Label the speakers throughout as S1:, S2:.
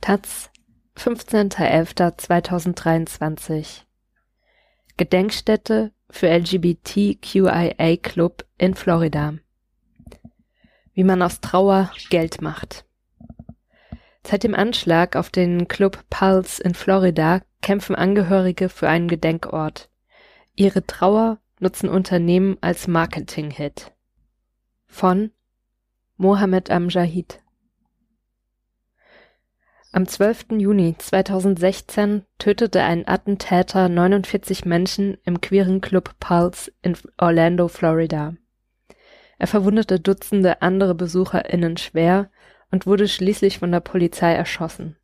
S1: Taz, 15.11.2023 Gedenkstätte für LGBTQIA Club in Florida. Wie man aus Trauer Geld macht. Seit dem Anschlag auf den Club Pulse in Florida kämpfen Angehörige für einen Gedenkort. Ihre Trauer nutzen Unternehmen als Marketing-Hit. Von Mohammed Amjahid Am 12. Juni 2016 tötete ein Attentäter 49 Menschen im queeren Club Pulse in Orlando, Florida. Er verwundete Dutzende andere BesucherInnen schwer und wurde schließlich von der Polizei erschossen.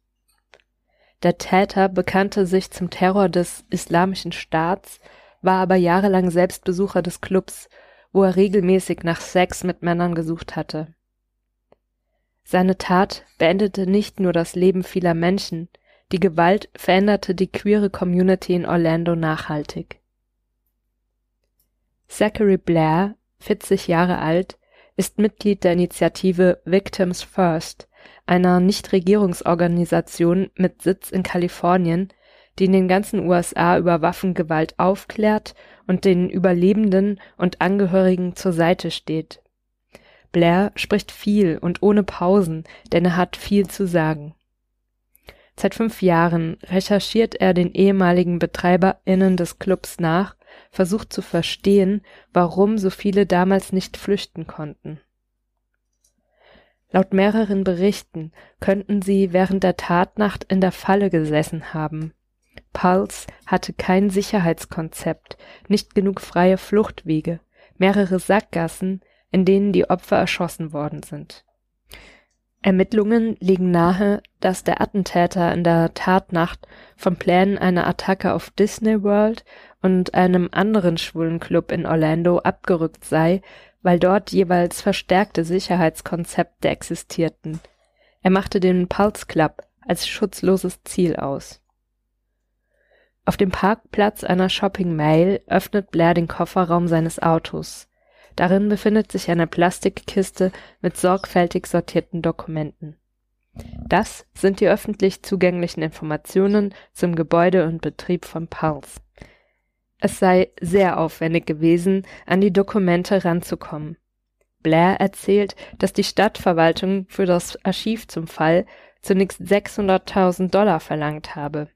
S1: Der Täter bekannte sich zum Terror des Islamischen Staats, war aber jahrelang selbst Besucher des Clubs, wo er regelmäßig nach Sex mit Männern gesucht hatte. Seine Tat beendete nicht nur das Leben vieler Menschen, die Gewalt veränderte die queere Community in Orlando nachhaltig. Zachary Blair, 40 Jahre alt, ist Mitglied der Initiative Victims First, einer Nichtregierungsorganisation mit Sitz in Kalifornien, die in den ganzen USA über Waffengewalt aufklärt und den Überlebenden und Angehörigen zur Seite steht. Blair spricht viel und ohne Pausen, denn er hat viel zu sagen. Seit fünf Jahren recherchiert er den ehemaligen BetreiberInnen des Clubs nach, versucht zu verstehen, warum so viele damals nicht flüchten konnten. Laut mehreren Berichten könnten sie während der Tatnacht in der Falle gesessen haben. Pulse hatte kein Sicherheitskonzept, nicht genug freie Fluchtwege, mehrere Sackgassen, in denen die Opfer erschossen worden sind. Ermittlungen legen nahe, dass der Attentäter in der Tatnacht von Plänen einer Attacke auf Disney World und einem anderen schwulen Club in Orlando abgerückt sei, weil dort jeweils verstärkte Sicherheitskonzepte existierten. Er machte den Pulse Club als schutzloses Ziel aus. Auf dem Parkplatz einer Shopping Mall öffnet Blair den Kofferraum seines Autos. Darin befindet sich eine Plastikkiste mit sorgfältig sortierten Dokumenten. Das sind die öffentlich zugänglichen Informationen zum Gebäude und Betrieb von Pulse. Es sei sehr aufwendig gewesen, an die Dokumente ranzukommen. Blair erzählt, dass die Stadtverwaltung für das Archiv zum Fall zunächst 600.000 Dollar verlangt habe.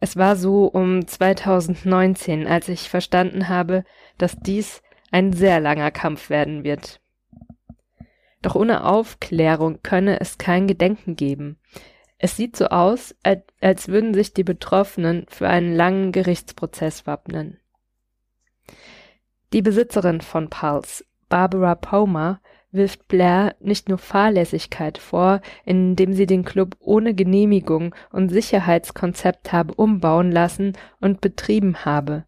S1: Es war so um 2019, als ich verstanden habe, dass dies ein sehr langer Kampf werden wird. Doch ohne Aufklärung könne es kein Gedenken geben. Es sieht so aus, als würden sich die Betroffenen für einen langen Gerichtsprozess wappnen. Die Besitzerin von Pulse, Barbara Palmer, wirft Blair nicht nur Fahrlässigkeit vor, indem sie den Club ohne Genehmigung und Sicherheitskonzept habe umbauen lassen und betrieben habe.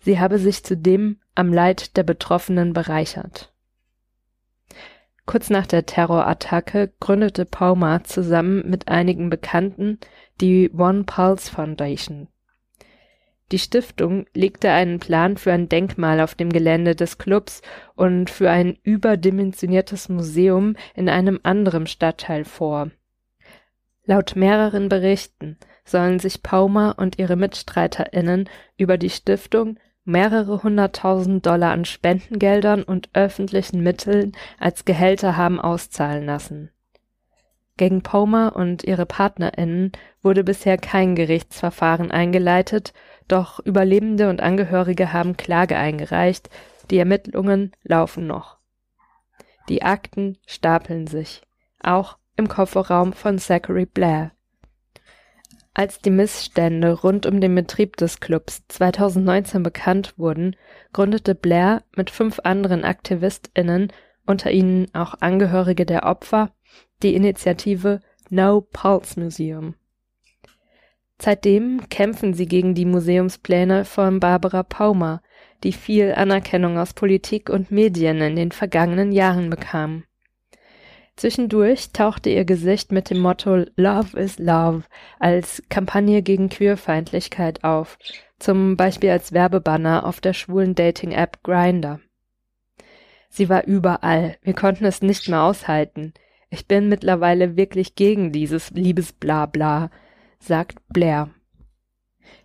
S1: Sie habe sich zudem am Leid der Betroffenen bereichert. Kurz nach der Terrorattacke gründete Palmer zusammen mit einigen Bekannten die One Pulse Foundation. Die Stiftung legte einen Plan für ein Denkmal auf dem Gelände des Clubs und für ein überdimensioniertes Museum in einem anderen Stadtteil vor. Laut mehreren Berichten sollen sich Palmer und ihre MitstreiterInnen über die Stiftung mehrere hunderttausend Dollar an Spendengeldern und öffentlichen Mitteln als Gehälter haben auszahlen lassen. Gegen Palmer und ihre PartnerInnen wurde bisher kein Gerichtsverfahren eingeleitet, doch Überlebende und Angehörige haben Klage eingereicht, die Ermittlungen laufen noch. Die Akten stapeln sich, auch im Kofferraum von Zachary Blair. Als die Missstände rund um den Betrieb des Clubs 2019 bekannt wurden, gründete Blair mit fünf anderen AktivistInnen, unter ihnen auch Angehörige der Opfer, die Initiative No Pulse Museum. Seitdem kämpfen sie gegen die Museumspläne von Barbara Paumer, die viel Anerkennung aus Politik und Medien in den vergangenen Jahren bekam. Zwischendurch tauchte ihr Gesicht mit dem Motto Love is Love als Kampagne gegen Queerfeindlichkeit auf, zum Beispiel als Werbebanner auf der schwulen Dating-App Grindr. Sie war überall, wir konnten es nicht mehr aushalten. Ich bin mittlerweile wirklich gegen dieses Liebesblabla, sagt Blair.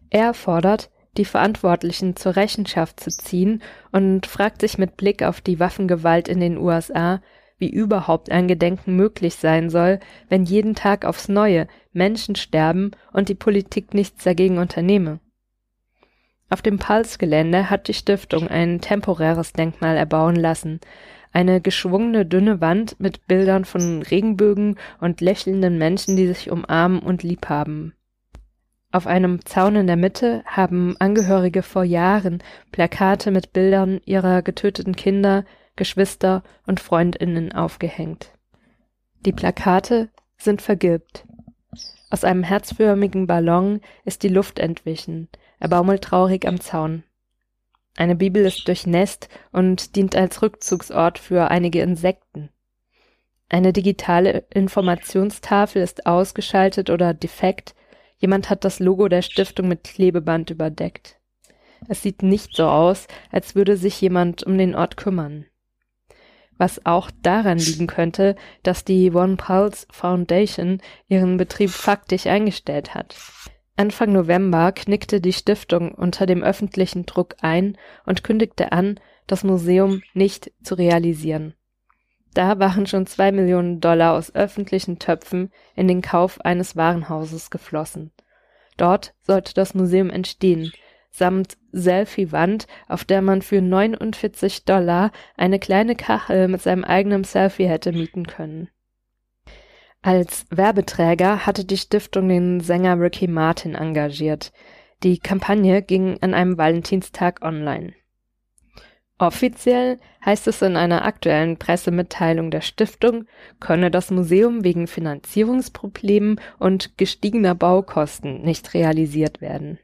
S1: Er fordert, die Verantwortlichen zur Rechenschaft zu ziehen und fragt sich mit Blick auf die Waffengewalt in den USA, wie überhaupt ein Gedenken möglich sein soll, wenn jeden Tag aufs neue Menschen sterben und die Politik nichts dagegen unternehme. Auf dem Pulse-Gelände hat die Stiftung ein temporäres Denkmal erbauen lassen, eine geschwungene dünne Wand mit Bildern von Regenbögen und lächelnden Menschen, die sich umarmen und lieb haben. Auf einem Zaun in der Mitte haben Angehörige vor Jahren Plakate mit Bildern ihrer getöteten Kinder, Geschwister und Freundinnen aufgehängt. Die Plakate sind vergilbt. Aus einem herzförmigen Ballon ist die Luft entwichen, er baumelt traurig am Zaun. Eine Bibel ist durchnässt und dient als Rückzugsort für einige Insekten. Eine digitale Informationstafel ist ausgeschaltet oder defekt. Jemand hat das Logo der Stiftung mit Klebeband überdeckt. Es sieht nicht so aus, als würde sich jemand um den Ort kümmern. Was auch daran liegen könnte, dass die One Pulse Foundation ihren Betrieb faktisch eingestellt hat. Anfang November knickte die Stiftung unter dem öffentlichen Druck ein und kündigte an, das Museum nicht zu realisieren. Da waren schon zwei Millionen Dollar aus öffentlichen Töpfen in den Kauf eines Warenhauses geflossen. Dort sollte das Museum entstehen, samt Selfie-Wand, auf der man für 49 Dollar eine kleine Kachel mit seinem eigenen Selfie hätte mieten können. Als Werbeträger hatte die Stiftung den Sänger Ricky Martin engagiert. Die Kampagne ging an einem Valentinstag online. Offiziell heißt es in einer aktuellen Pressemitteilung der Stiftung, könne das Museum wegen Finanzierungsproblemen und gestiegener Baukosten nicht realisiert werden.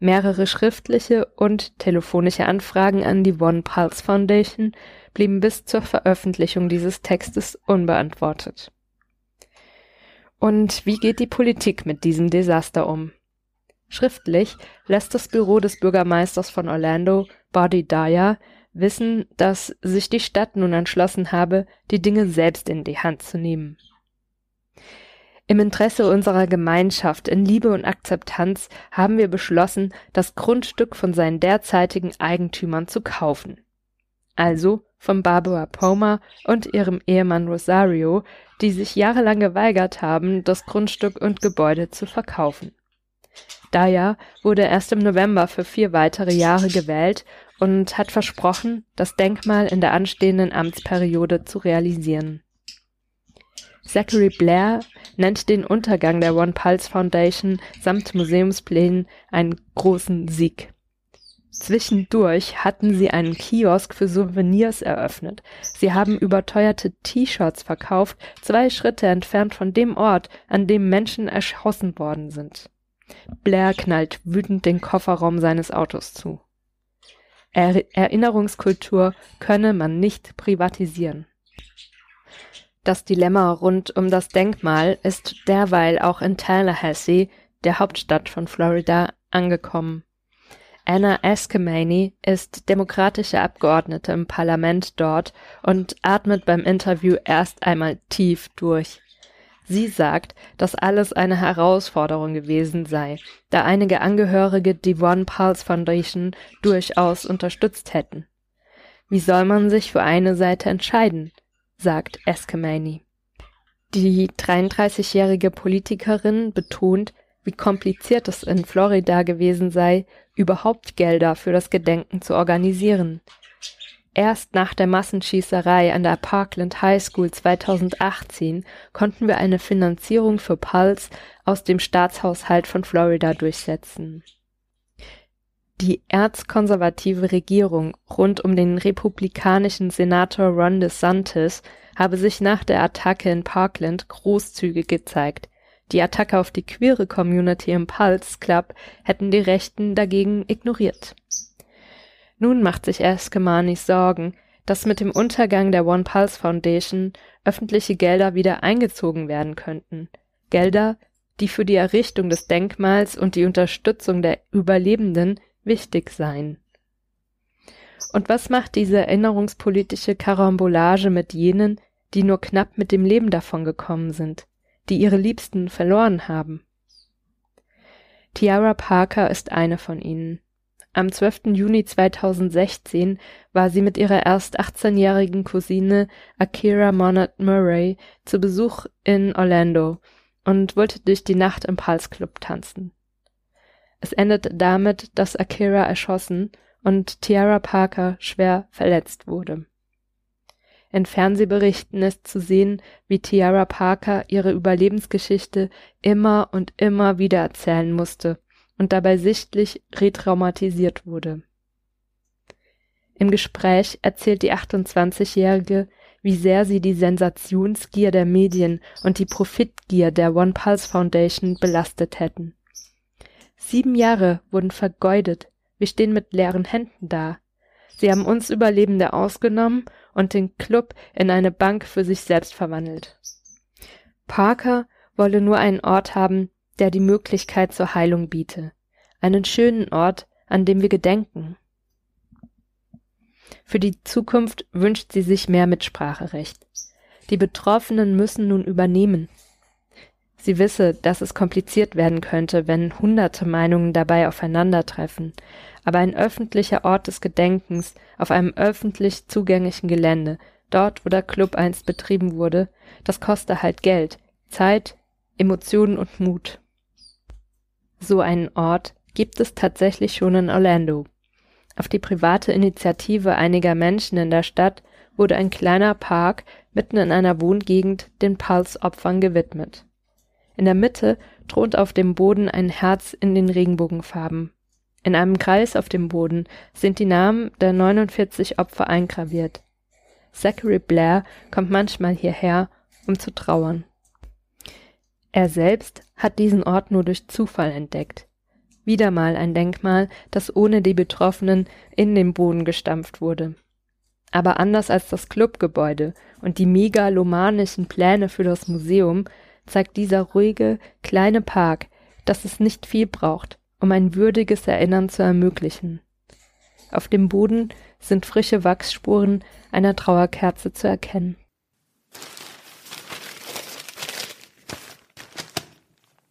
S1: Mehrere schriftliche und telefonische Anfragen an die One Pulse Foundation blieben bis zur Veröffentlichung dieses Textes unbeantwortet. Und wie geht die Politik mit diesem Desaster um? Schriftlich lässt das Büro des Bürgermeisters von Orlando, Buddy Dyer, wissen, dass sich die Stadt nun entschlossen habe, die Dinge selbst in die Hand zu nehmen. Im Interesse unserer Gemeinschaft in Liebe und Akzeptanz haben wir beschlossen, das Grundstück von seinen derzeitigen Eigentümern zu kaufen. Also von Barbara Palmer und ihrem Ehemann Rosario, die sich jahrelang geweigert haben, das Grundstück und Gebäude zu verkaufen. Daya wurde erst im November für vier weitere Jahre gewählt und hat versprochen, das Denkmal in der anstehenden Amtsperiode zu realisieren. Zachary Blair nennt den Untergang der One Pulse Foundation samt Museumsplänen einen großen Sieg. Zwischendurch hatten sie einen Kiosk für Souvenirs eröffnet. Sie haben überteuerte T-Shirts verkauft, zwei Schritte entfernt von dem Ort, an dem Menschen erschossen worden sind. Blair knallt wütend den Kofferraum seines Autos zu. Er Erinnerungskultur könne man nicht privatisieren. Das Dilemma rund um das Denkmal ist derweil auch in Tallahassee, der Hauptstadt von Florida, angekommen. Anna Eskamani ist demokratische Abgeordnete im Parlament dort und atmet beim Interview erst einmal tief durch. Sie sagt, dass alles eine Herausforderung gewesen sei, da einige Angehörige die One Pulse Foundation durchaus unterstützt hätten. Wie soll man sich für eine Seite entscheiden? Sagt Eskamani. Die 33-jährige Politikerin betont, wie kompliziert es in Florida gewesen sei, überhaupt Gelder für das Gedenken zu organisieren. Erst nach der Massenschießerei an der Parkland High School 2018 konnten wir eine Finanzierung für Pulse aus dem Staatshaushalt von Florida durchsetzen. Die erzkonservative Regierung rund um den republikanischen Senator Ron DeSantis habe sich nach der Attacke in Parkland großzügig gezeigt. Die Attacke auf die queere Community im Pulse Club hätten die Rechten dagegen ignoriert. Nun macht sich Eskemani Sorgen, dass mit dem Untergang der One Pulse Foundation öffentliche Gelder wieder eingezogen werden könnten. Gelder, die für die Errichtung des Denkmals und die Unterstützung der Überlebenden wichtig seien. Und was macht diese erinnerungspolitische Karambolage mit jenen, die nur knapp mit dem Leben davongekommen sind, die ihre Liebsten verloren haben. Tiara Parker ist eine von ihnen. Am 12. Juni 2016 war sie mit ihrer erst 18-jährigen Cousine Akira Monat Murray zu Besuch in Orlando und wollte durch die Nacht im Pulse Club tanzen. Es endete damit, dass Akira erschossen und Tiara Parker schwer verletzt wurde. In Fernsehberichten ist zu sehen, wie Tiara Parker ihre Überlebensgeschichte immer und immer wieder erzählen musste und dabei sichtlich retraumatisiert wurde. Im Gespräch erzählt die 28-Jährige, wie sehr sie die Sensationsgier der Medien und die Profitgier der One Pulse Foundation belastet hätten. Sieben Jahre wurden vergeudet, wir stehen mit leeren Händen da. Sie haben uns Überlebende ausgenommen und den Club in eine Bank für sich selbst verwandelt. Parker wolle nur einen Ort haben, der die Möglichkeit zur Heilung biete. Einen schönen Ort, an dem wir gedenken. Für die Zukunft wünscht sie sich mehr Mitspracherecht. Die Betroffenen müssen nun übernehmen. Sie wisse, dass es kompliziert werden könnte, wenn hunderte Meinungen dabei aufeinandertreffen, aber ein öffentlicher Ort des Gedenkens auf einem öffentlich zugänglichen Gelände, dort wo der Club einst betrieben wurde, das koste halt Geld, Zeit, Emotionen und Mut. So einen Ort gibt es tatsächlich schon in Orlando. Auf die private Initiative einiger Menschen in der Stadt wurde ein kleiner Park mitten in einer Wohngegend den Pulse-Opfern gewidmet. In der Mitte thront auf dem Boden ein Herz in den Regenbogenfarben. In einem Kreis auf dem Boden sind die Namen der 49 Opfer eingraviert. Zachary Blair kommt manchmal hierher, um zu trauern. Er selbst hat diesen Ort nur durch Zufall entdeckt. Wieder mal ein Denkmal, das ohne die Betroffenen in den Boden gestampft wurde. Aber anders als das Clubgebäude und die megalomanischen Pläne für das Museum zeigt dieser ruhige, kleine Park, dass es nicht viel braucht, um ein würdiges Erinnern zu ermöglichen. Auf dem Boden sind frische Wachsspuren einer Trauerkerze zu erkennen.